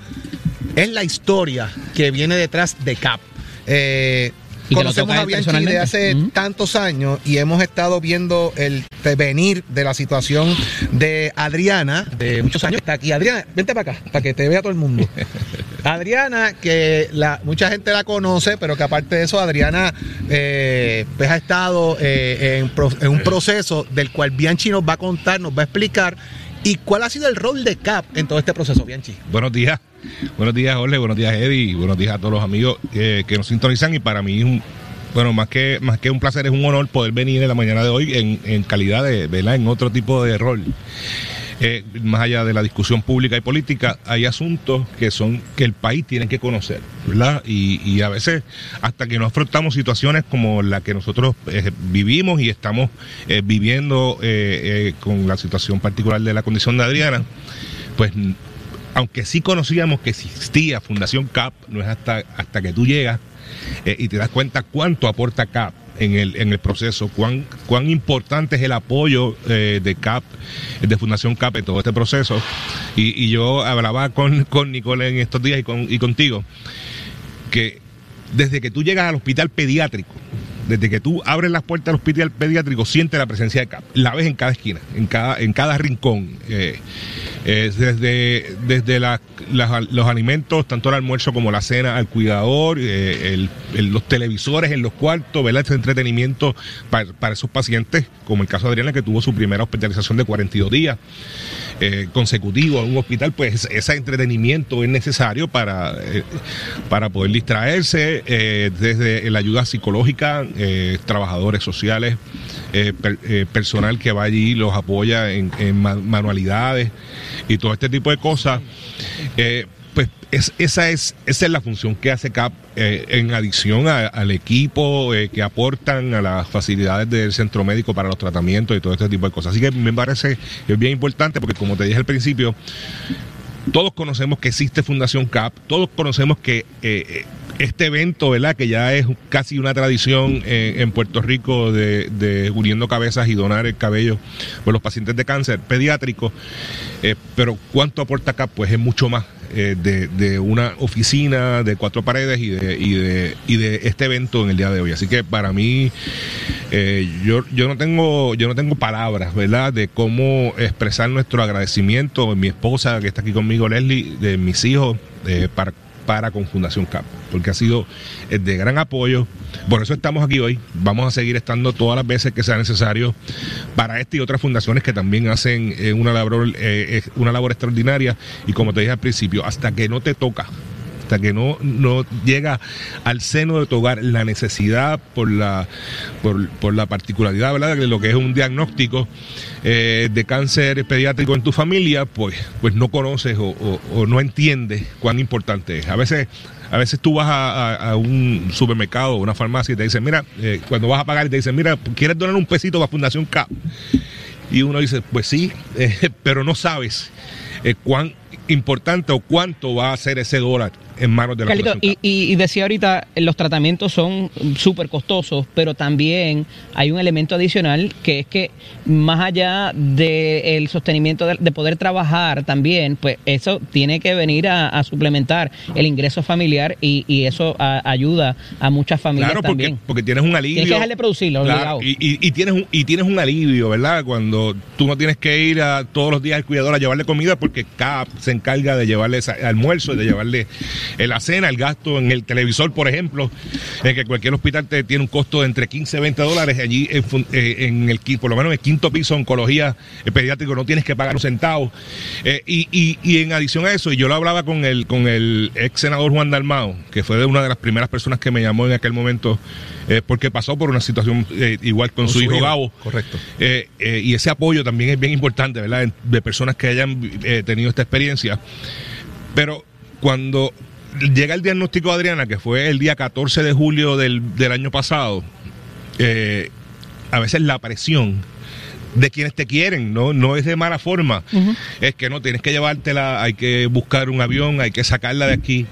es la historia que viene detrás de CAP. Eh, conocemos a Bianchi de personalmente. hace tantos años y hemos estado viendo el venir de la situación de Adriana de muchos años. Está aquí. Adriana, vente para acá, para que te vea todo el mundo. Adriana, que la, mucha gente la conoce, pero que aparte de eso, Adriana eh, pues ha estado eh, en, pro- en un proceso del cual Bianchi nos va a contar, nos va a explicar. ¿Y cuál ha sido el rol de CAP en todo este proceso, Bianchi? Buenos días, buenos días Jorge, buenos días Eddie, buenos días a todos los amigos eh, que nos sintonizan y para mí un, bueno, más que, más que un placer, es un honor poder venir en la mañana de hoy en, calidad de, ¿verdad? En otro tipo de rol. Eh, más allá de la discusión pública y política, hay asuntos que son que el país tiene que conocer, ¿verdad? Y, a veces, hasta que no afrontamos situaciones como la que nosotros eh, vivimos y estamos viviendo con la situación particular de la condición de Adriana, pues aunque sí conocíamos que existía Fundación CAP, no es hasta, hasta que tú llegas eh, y te das cuenta cuánto aporta CAP en el, en el proceso, cuán, cuán importante es el apoyo eh, de CAP, de Fundación CAP en todo este proceso. Y, y yo hablaba con, con Nicole en estos días y, con, y contigo, que desde que tú llegas al hospital pediátrico, desde que tú abres las puertas del hospital pediátrico, sientes la presencia de CAP. La ves en cada esquina, en cada, en cada rincón. Eh, desde desde la- los alimentos, tanto el almuerzo como la cena, al cuidador, eh, los televisores en los cuartos, ¿verdad? Este entretenimiento para, esos pacientes, como el caso de Adriana, que tuvo su primera hospitalización de 42 días eh, consecutivos en un hospital, pues ese entretenimiento es necesario para, para poder distraerse, desde la ayuda psicológica, eh, trabajadores sociales, eh, eh, personal que va allí los apoya en, en ma- manualidades y todo este tipo de cosas. Pues es- esa, es, esa es la función que hace CAP en adición al equipo que aportan a las facilidades del centro médico para los tratamientos y todo este tipo de cosas. Así que me parece bien importante porque como te dije al principio, todos conocemos que existe Fundación CAP, todos conocemos que este evento, ¿verdad? Que ya es casi una tradición eh, en Puerto Rico de, de uniendo cabezas y donar el cabello por los pacientes de cáncer pediátrico. Eh, pero ¿cuánto aporta CAP? Pues es mucho más. eh, de, de una oficina de cuatro paredes y de, y, de, y de este evento en el día de hoy. Así que para mí, eh, yo, yo no tengo, yo no tengo palabras, ¿verdad? De cómo expresar nuestro agradecimiento. Mi esposa, que está aquí conmigo, Leslie, de mis hijos, eh, para, para con Fundación CAP, porque ha sido eh, de gran apoyo. Por eso estamos aquí hoy. Vamos a seguir estando todas las veces que sea necesario para esta y otras fundaciones que también hacen eh, una, labor, eh, una labor extraordinaria. Y como te dije al principio, hasta que no te toca hasta que no, no llega al seno de tu hogar la necesidad por la, por, por la particularidad ¿verdad? de lo que es un diagnóstico eh, de cáncer pediátrico en tu familia, pues, pues no conoces o, no entiendes cuán importante es. A veces, a veces tú vas a, un supermercado o una farmacia y te dicen, mira, eh, cuando vas a pagar y te dicen, mira, ¿quieres donar un pesito para Fundación CAP? Y uno dice, pues sí, eh, pero no sabes cuán importante o cuánto va a ser ese dólar en manos de la Carlito, y, y- y decía ahorita, los tratamientos son súper costosos, pero también hay un elemento adicional que es que más allá del sostenimiento de, de poder trabajar también, pues eso tiene que venir a, a suplementar el ingreso familiar y, y eso a- ayuda a muchas familias Claro, porque, también. porque tienes un alivio. Tienes que dejar de producirlo, Claro, y, y- y tienes un, y tienes un alivio, ¿verdad? Cuando tú no tienes que ir a, todos los días al cuidador a llevarle comida porque CAP se encarga de llevarle almuerzo, de llevarle eh, la cena, el gasto en el televisor, por ejemplo, en que cualquier hospital te tiene un costo de entre 15 y 20 dólares. Allí, en, eh, en el, por lo menos en el quinto piso, oncología eh, pediátrico, no tienes que pagar un centavo. Eh, y, y- y en adición a eso, y yo lo hablaba con el, con el ex senador Juan Dalmao, que fue de una de las primeras personas que me llamó en aquel momento, eh, porque pasó por una situación eh, igual con, su, hijo Gabo. Correcto. Y ese apoyo también es bien importante, ¿verdad? En- De personas que hayan tenido esta experiencia. Pero cuando llega el diagnóstico de Adriana, que fue el día 14 de julio del, del año pasado, eh, a veces la presión de quienes te quieren, no, no es de mala forma, es que no, tienes que llevártela, hay que buscar un avión, hay que sacarla de aquí,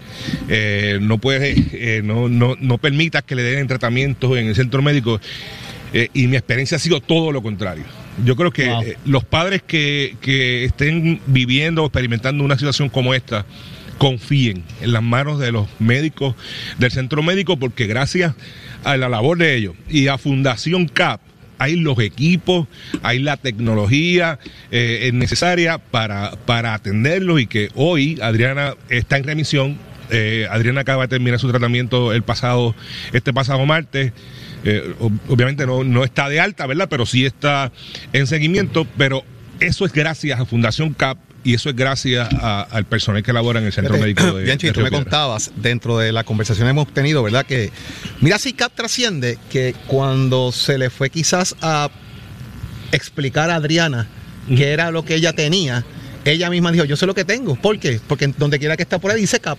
eh, no puedes, eh, no, no, no permitas que le den tratamiento en el centro médico. Eh, y mi experiencia ha sido todo lo contrario. Yo creo que Wow. los padres que, que estén viviendo o experimentando una situación como esta, confíen en las manos de los médicos del centro médico, porque gracias a la labor de ellos y a Fundación CAP, hay los equipos, hay la tecnología eh, es necesaria para, para atenderlos y que hoy Adriana está en remisión. Eh, Adriana acaba de terminar su tratamiento el pasado, este pasado martes. Eh, ob- obviamente no, no está de alta, ¿verdad? Pero sí está en seguimiento. Pero eso es gracias a Fundación CAP y eso es gracias a- al personal que labora en el Centro Fíjate, Médico de, Bianchi, de tú me contabas dentro de la conversación que hemos tenido, ¿verdad? Que mira si Cap trasciende que cuando se le fue quizás a explicar a Adriana qué era lo que ella tenía, ella misma dijo, yo sé lo que tengo. ¿Por qué? Porque donde quiera que está por ahí dice Cap.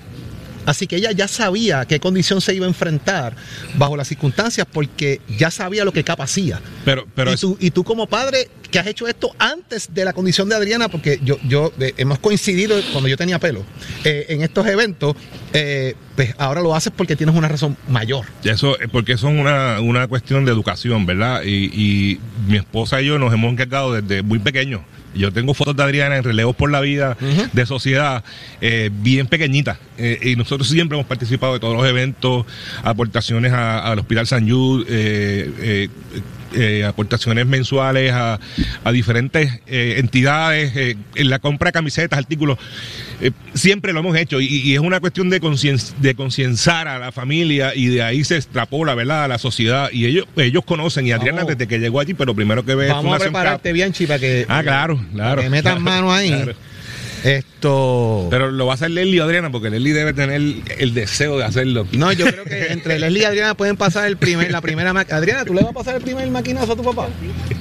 Así que ella ya sabía qué condición se iba a enfrentar bajo las circunstancias porque ya sabía lo que Cap hacía. Pero, pero y, es- tú, y tú como padre que has hecho esto antes de la condición de Adriana, porque yo, yo eh, hemos coincidido cuando yo tenía pelo eh, en estos eventos, eh, pues ahora lo haces porque tienes una razón mayor. Eso, eh, porque eso es una, una cuestión de educación, ¿verdad? Y, y mi esposa y yo nos hemos encargado desde muy pequeños. Yo tengo fotos de Adriana en relevos por la vida de sociedad eh, bien pequeñitas. Eh, y nosotros siempre hemos participado de todos los eventos, aportaciones a- al Hospital San Jude, eh, eh, aportaciones mensuales a, a diferentes eh, entidades, eh, en la compra de camisetas, artículos. Eh, siempre lo hemos hecho y, y es una cuestión de concien- de concienciar a la familia y de ahí se extrapola, ¿verdad?, a la sociedad. Y ellos ellos conocen, y Adriana Vamos. desde que llegó allí, pero primero que ve Vamos a prepararte, Cap. Bianchi, para que, Ah, claro, claro. que metan claro, mano ahí. claro. Esto. Pero lo va a hacer Leslie o Adriana, porque Leslie debe tener el deseo de hacerlo. no, yo creo que entre Leslie y Adriana pueden pasar el primer, la primera ma- Adriana, ¿tú le vas a pasar el primer maquinazo a tu papá?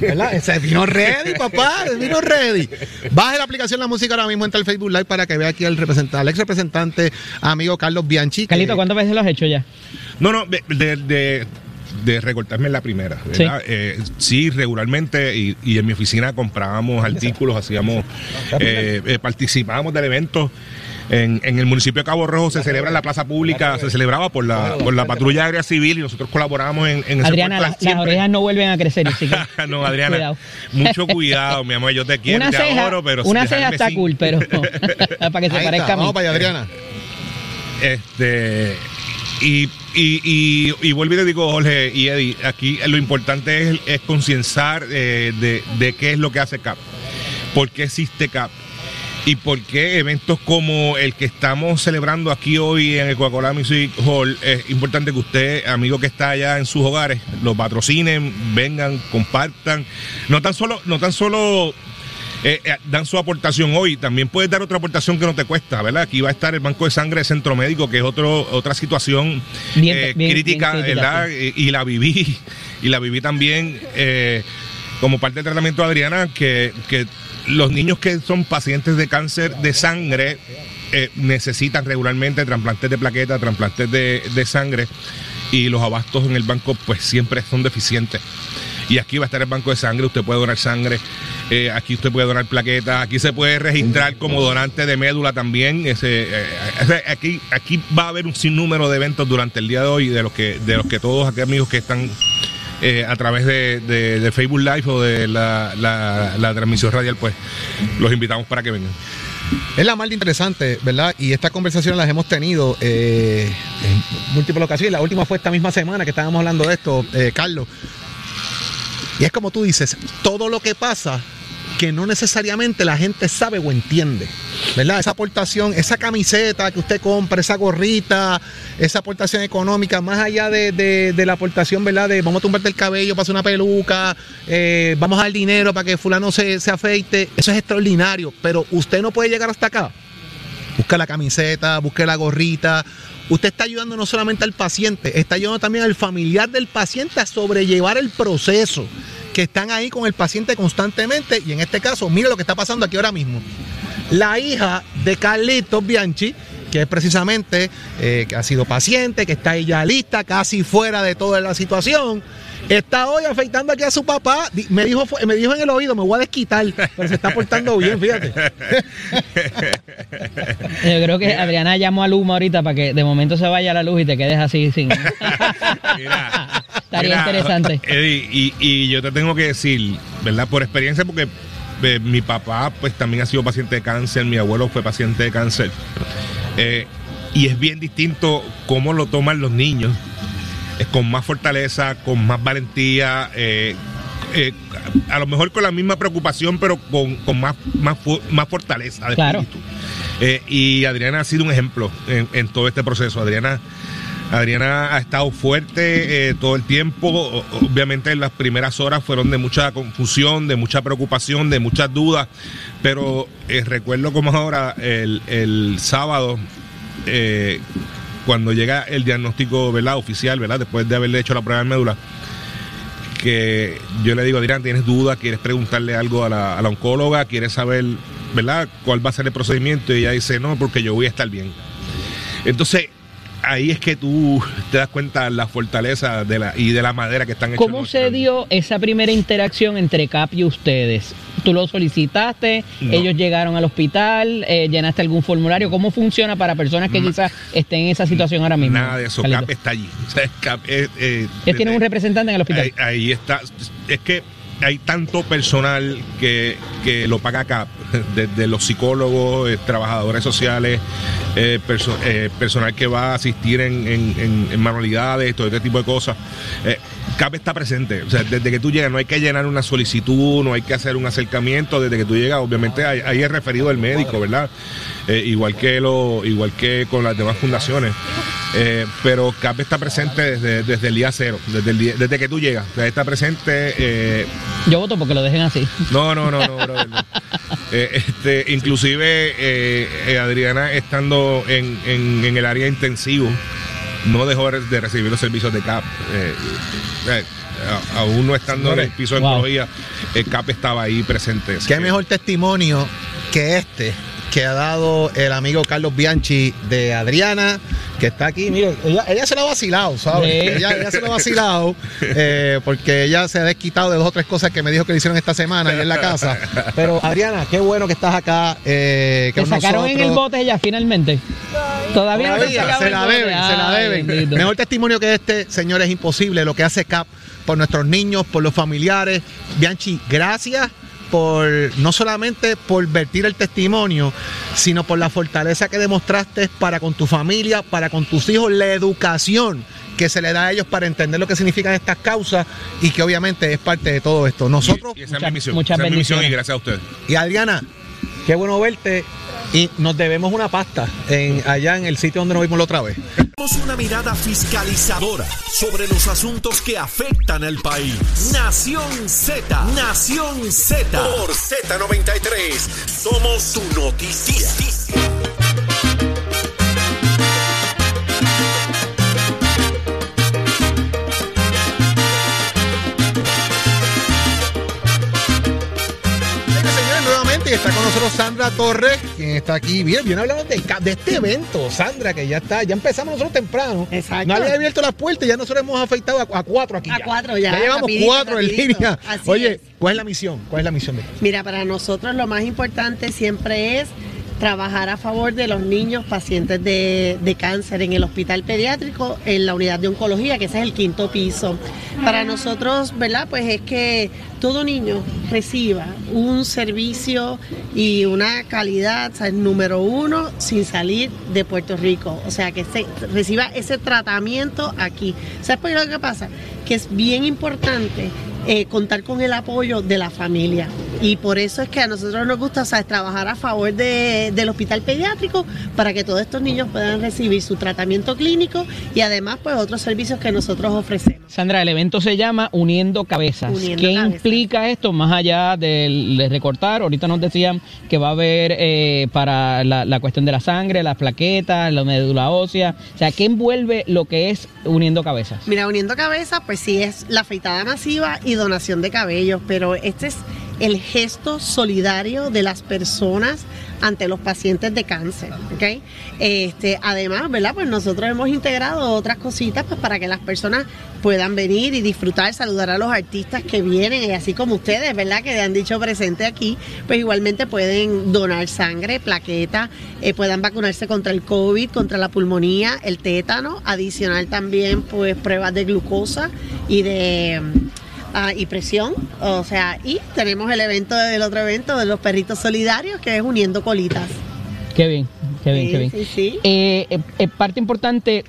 ¿Verdad? Ese vino ready, papá, ese vino ready. Baje la aplicación La Música ahora mismo, entra al Facebook Live para que vea aquí al representante, al ex representante, amigo Carlos Bianchi. que- Carlito, ¿cuántas veces lo has hecho ya? No, no, de, de, de- de recortarme en la primera, ¿verdad? Eh, sí, regularmente, y, y en mi oficina comprábamos artículos, hacíamos, eh, eh, participábamos del evento. En, en el municipio de Cabo Rojo se celebra en la plaza pública, se celebraba por la, por la patrulla aérea civil y nosotros colaborábamos en, en ese Adriana, la- las orejas no vuelven a crecer. así que no, Adriana, Cuidado. mucho cuidado, mi amor, yo te quiero, una te ceja, adoro, pero una ceja está sin- cool, pero para que se Ahí parezca está, a mí. Vamos para allá, Adriana. Este. Y, y, y, y vuelvo y te digo, Jorge y Eddie, aquí lo importante es, es concienciar eh, de, de qué es lo que hace CAP, por qué existe CAP y por qué eventos como el que estamos celebrando aquí hoy en el Coca-Cola Hall, es importante que usted, amigo que está allá en sus hogares, lo patrocinen, vengan, compartan. No tan solo, no tan solo eh, eh, dan su aportación hoy. También puedes dar otra aportación que no te cuesta, ¿verdad? Aquí va a estar el Banco de Sangre de Centro Médico, que es otro, otra situación Bien- eh, bien- crítica, bien ¿verdad? Y, y la viví, y la viví también como parte del tratamiento de Adriana, que, que los niños que son pacientes de cáncer de sangre eh, necesitan regularmente trasplantes de plaquetas, trasplantes de, de sangre, y los abastos en el banco pues siempre son deficientes. Y aquí va a estar el banco de sangre, usted puede donar sangre, eh, aquí usted puede donar plaquetas, aquí se puede registrar como donante de médula también. Ese, eh, eh, aquí, aquí va a haber un sinnúmero de eventos durante el día de hoy, de los que, de los que todos aquellos amigos que están eh, a través de, de- Facebook Live o de la, la- transmisión radial, pues los invitamos para que vengan. Es la más interesante, ¿verdad? Y estas conversaciones las hemos tenido en múltiples ocasiones. La última fue esta misma semana que estábamos hablando de esto, Carlos. Y es como tú dices, todo lo que pasa que no necesariamente la gente sabe o entiende, ¿verdad? Esa aportación, esa camiseta que usted compra, esa gorrita, esa aportación económica, más allá de, de- la aportación, ¿verdad? De vamos a tumbarte el cabello para hacer una peluca, eh, vamos a dar dinero para que fulano se, se afeite, eso es extraordinario, pero usted no puede llegar hasta acá. Busca la camiseta, busque la gorrita. Usted está ayudando no solamente al paciente, está ayudando también al familiar del paciente a sobrellevar el proceso. Que están ahí con el paciente constantemente. Y en este caso, mire lo que está pasando aquí ahora mismo. La hija de Carlitos Bianchi, que es precisamente eh, que ha sido paciente, que está ella lista, casi fuera de toda la situación. Está hoy afeitando aquí a su papá. Me dijo, me dijo en el oído, me voy a desquitar, pero se está portando bien, fíjate. Yo creo que Adriana llamó a Luma ahorita para que de momento se vaya la luz y te quedes así sin. Mira, Estaría mira, interesante. Eddie, y, y yo te tengo que decir, ¿verdad? Por experiencia, porque eh, mi papá pues también ha sido paciente de cáncer, mi abuelo fue paciente de cáncer. Eh, y es bien distinto cómo lo toman los niños. Es con más fortaleza, con más valentía, eh, eh, a lo mejor con la misma preocupación, pero con, con más, más, más fortaleza de Claro. espíritu. Eh, y Adriana ha sido un ejemplo en, en todo este proceso. Adriana, Adriana ha estado fuerte eh, todo el tiempo. Obviamente las primeras horas fueron de mucha confusión, de mucha preocupación, de muchas dudas. Pero eh, recuerdo como ahora el, el sábado, eh, cuando llega el diagnóstico ¿verdad? oficial, ¿verdad? después de haberle hecho la prueba de médula, que yo le digo, Adrián, ¿tienes dudas? ¿Quieres preguntarle algo a la, a la oncóloga? ¿Quieres saber, ¿verdad?, cuál va a ser el procedimiento? Y ella dice, no, porque yo voy a estar bien. Entonces, ahí es que tú te das cuenta la fortaleza de la, y de la madera que están hechos. ¿Cómo se dio esa primera interacción entre CAP y ustedes? ¿Tú lo solicitaste? No. ¿Ellos llegaron al hospital? Eh, ¿Llenaste algún formulario? ¿Cómo funciona para personas que Ma- quizás estén en esa situación ahora mismo? Nada de eso? CAP está allí. O sea, CAP, eh, eh, tienen un desde- representante en el hospital. Ahí, ahí está. Es que hay tanto personal que, que lo paga CAP, desde los psicólogos, eh, trabajadores sociales, eh, eh, personal que va a asistir en, manualidades, todo este tipo de cosas. CAP está presente. O sea, desde que tú llegas, no hay que llenar una solicitud, no hay que hacer un acercamiento. Desde que tú llegas, obviamente, ahí, es referido el médico, ¿verdad? Igual que lo, igual que con las demás fundaciones. Eh, pero CAP está presente desde, desde el día cero, desde, el día- desde que tú llegas. O sea, está presente. eh, Yo voto porque lo dejen así. no, no, no, no, brother, no. Eh, este, inclusive eh, eh, Adriana estando en, en- en el área intensivo no dejó de recibir los servicios de CAP. Eh, eh, a- aún no estando en el piso de Wow. el CAP estaba ahí presente. Qué que- mejor testimonio que este que ha dado el amigo Carlos Bianchi de Adriana, que está aquí. Mire, ella, ella se lo ha vacilado, ¿sabes? Sí. Ella, ella se lo ha vacilado eh, porque ella se ha desquitado de dos o tres cosas que me dijo que le hicieron esta semana ahí en la casa. Pero Adriana, qué bueno que estás acá. Eh, que ¿Te sacaron en el bote ya finalmente? Todavía, no Todavía, se el la deben, se la deben. bendito. Mejor testimonio que este, señores, es imposible lo que hace CAP por nuestros niños, por los familiares. Bianchi, gracias por no solamente por vertir el testimonio, sino por la fortaleza que demostraste para con tu familia, para con tus hijos, la educación que se le da a ellos para entender lo que significan estas causas y que obviamente es parte de todo esto. Nosotros Y esa es Muchas- mi misión. muchas esa es mi misión y gracias a ustedes. y Adriana, qué bueno verte y nos debemos una pasta en, allá en el sitio donde nos vimos la otra vez. Tenemos una mirada fiscalizadora sobre los asuntos que afectan al país. Nación Z, Nación Z. Por Z93, somos tu noticia. Está con nosotros Sandra Torres, quien está aquí. Bien, bien hablamos de, este evento, Sandra, que ya está, ya empezamos nosotros temprano. Exacto. No había abierto las puertas y ya nosotros hemos afeitado a, a cuatro aquí. A cuatro ya, Ya llevamos rapidito, cuatro en rapidito. línea. Así Oye, es. ¿cuál es la misión? ¿Cuál es la misión de Mira, para nosotros lo más importante siempre es trabajar a favor de los niños pacientes de, de cáncer en el hospital pediátrico, en la unidad de oncología, que ese es el quinto piso. Para nosotros, ¿verdad? Pues es que todo niño reciba un servicio y una calidad, ¿sabes? número uno, sin salir de Puerto Rico. O sea, que se, reciba ese tratamiento aquí. ¿Sabes por qué lo que pasa? Que es bien importante eh, contar con el apoyo de la familia. Y por eso es que a nosotros nos gusta trabajar a favor de- del hospital pediátrico para que todos estos niños puedan recibir su tratamiento clínico y además pues otros servicios que nosotros ofrecemos. Sandra, el evento se llama Uniendo Cabezas. Uniendo ¿Qué Cabezas. implica esto más allá del- de, recortar? Ahorita nos decían que va a haber eh, para la, la cuestión de la sangre, las plaquetas, la médula ósea. O sea, ¿qué envuelve lo que es Uniendo Cabezas? Mira, uniendo cabezas, pues sí es la afeitada masiva y donación de cabellos, pero este es el gesto solidario de las personas ante los pacientes de cáncer. ¿ok? Este, además, ¿verdad? Pues nosotros hemos integrado otras cositas pues, para que las personas puedan venir y disfrutar, saludar a los artistas que vienen, y así como ustedes, ¿verdad? Que han dicho presente aquí, pues igualmente pueden donar sangre, plaqueta, eh, puedan vacunarse contra el COVID, contra la pulmonía, el tétano, adicional también pues pruebas de glucosa y de ah, y presión, o sea, y tenemos el evento del otro evento de los perritos solidarios que es uniendo colitas. Qué bien, qué bien, Sí, qué bien. sí, sí. Eh, eh, eh, parte importante,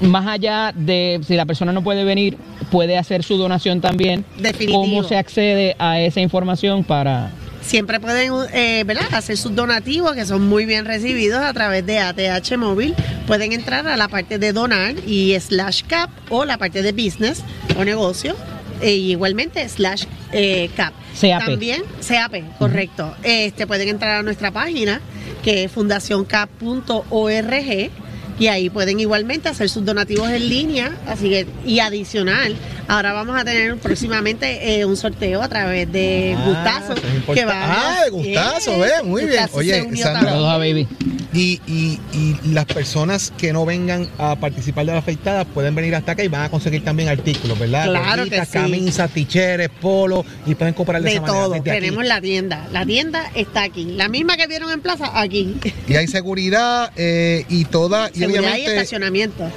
más allá de si la persona no puede venir, puede hacer su donación también. Definitivo. ¿Cómo se accede a esa información para...? Siempre pueden eh, ¿verdad? hacer sus donativos que son muy bien recibidos a través de ATH Móvil. Pueden entrar a la parte de donar y slash cap o la parte de business o negocio. E igualmente slash eh, cap. CAP. También CAP, correcto. Este pueden entrar a nuestra página que es fundacioncap.org y ahí pueden igualmente hacer sus donativos en línea, así que y adicional, ahora vamos a tener próximamente eh, un sorteo a través de Gustazo es importante. que vamos. Ah, de Gustazo, Eh, ve, muy bien. Gustazo Oye, Sandra, también. Saludos a Baby. Y, y, y las personas que no vengan a participar de la afeitada pueden venir hasta acá y van a conseguir también artículos, ¿verdad? Claro que sí. camisas, ticheres, polos y pueden comprar de, de esa manera. todo. aquí. Tenemos la tienda. La tienda está aquí. La misma que vieron en plaza, aquí. Y hay seguridad eh, y toda. Y Seguridad y obviamente, estacionamiento.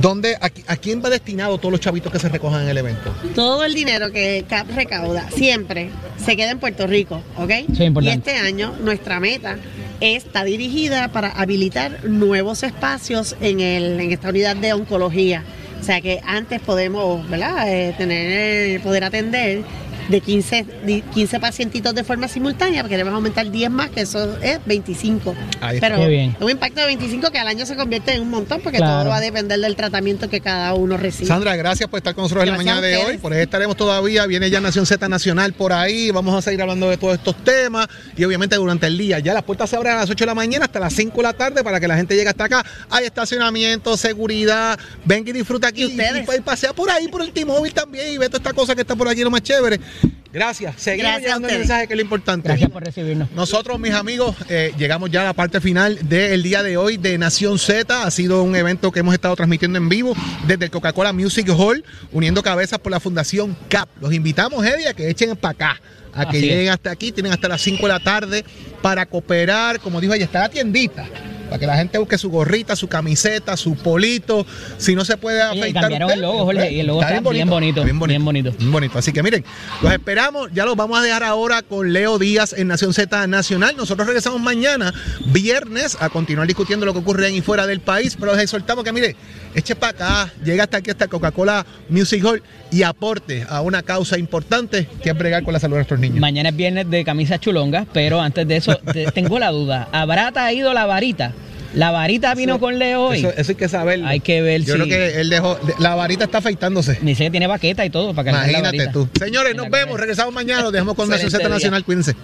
¿Dónde, a, a quién va destinado todos los chavitos que se recojan en el evento? Todo el dinero que CAP recauda siempre se queda en Puerto Rico, ¿ok? Sí, importante. Y este año nuestra meta está dirigida para habilitar nuevos espacios en, el, en esta unidad de oncología. O sea que antes podemos, ¿verdad? Eh, tener, poder atender de 15, di- 15 pacientitos de forma simultánea, porque queremos aumentar 10 más, que eso es 25. Ahí está. Pero bien. un impacto de 25 que al año se convierte en un montón, porque Claro. todo va a depender del tratamiento que cada uno recibe. Sandra, gracias por estar con nosotros en la mañana de hoy. Por ahí estaremos todavía. Viene ya Nación Z Nacional por ahí. Vamos a seguir hablando de todos estos temas. Y obviamente durante el día. Ya las puertas se abren a las 8 de la mañana hasta las 5 de la tarde para que la gente llegue hasta acá. Hay estacionamiento, seguridad. Venga y disfruta aquí. ¿Y ustedes? Y, y pasea por ahí por el T-Mobile también y ve toda esta cosa que está por aquí, lo más chévere. Gracias. Seguimos Gracias a llevando el mensaje que es lo importante. Gracias por recibirnos. Nosotros, mis amigos, eh, llegamos ya a la parte final del día de hoy de Nación Z. Ha sido un evento que hemos estado transmitiendo en vivo desde el Coca-Cola Music Hall, uniendo cabezas por la Fundación CAP. Los invitamos, Eddie, a que echen para acá, a que Así es. lleguen hasta aquí. Tienen hasta las 5 de la tarde para cooperar. Como dijo ella, está la tiendita. Para que la gente busque su gorrita, su camiseta, su polito. Si no se puede Oye, afeitar. cambiaron usted, el logo, Jorge, y el logo está bien bonito, está bien bonito. Bien bonito. Así que miren, los esperamos. Ya los vamos a dejar ahora con Leo Díaz en Nación Z Nacional. Nosotros regresamos mañana, viernes, a continuar discutiendo lo que ocurre en y fuera del país. Pero les exhortamos que, mire, eche para acá, llega hasta aquí, hasta Coca-Cola Music Hall y aporte a una causa importante que es bregar con la salud de nuestros niños. Mañana es viernes de camisas chulongas, pero antes de eso te- tengo la duda. ¿Habrá traído la varita? ¿La varita vino Eso- con Leo hoy? Eso, eso hay que saberlo. Hay que ver Yo si- creo que él dejó. La varita está afeitándose. Dice que tiene baqueta y todo para la Imagínate varita. tú. Señores, En nos la vemos. Regresamos mañana. Los dejamos con Nación Excelente Z. Nacional. Cuídense.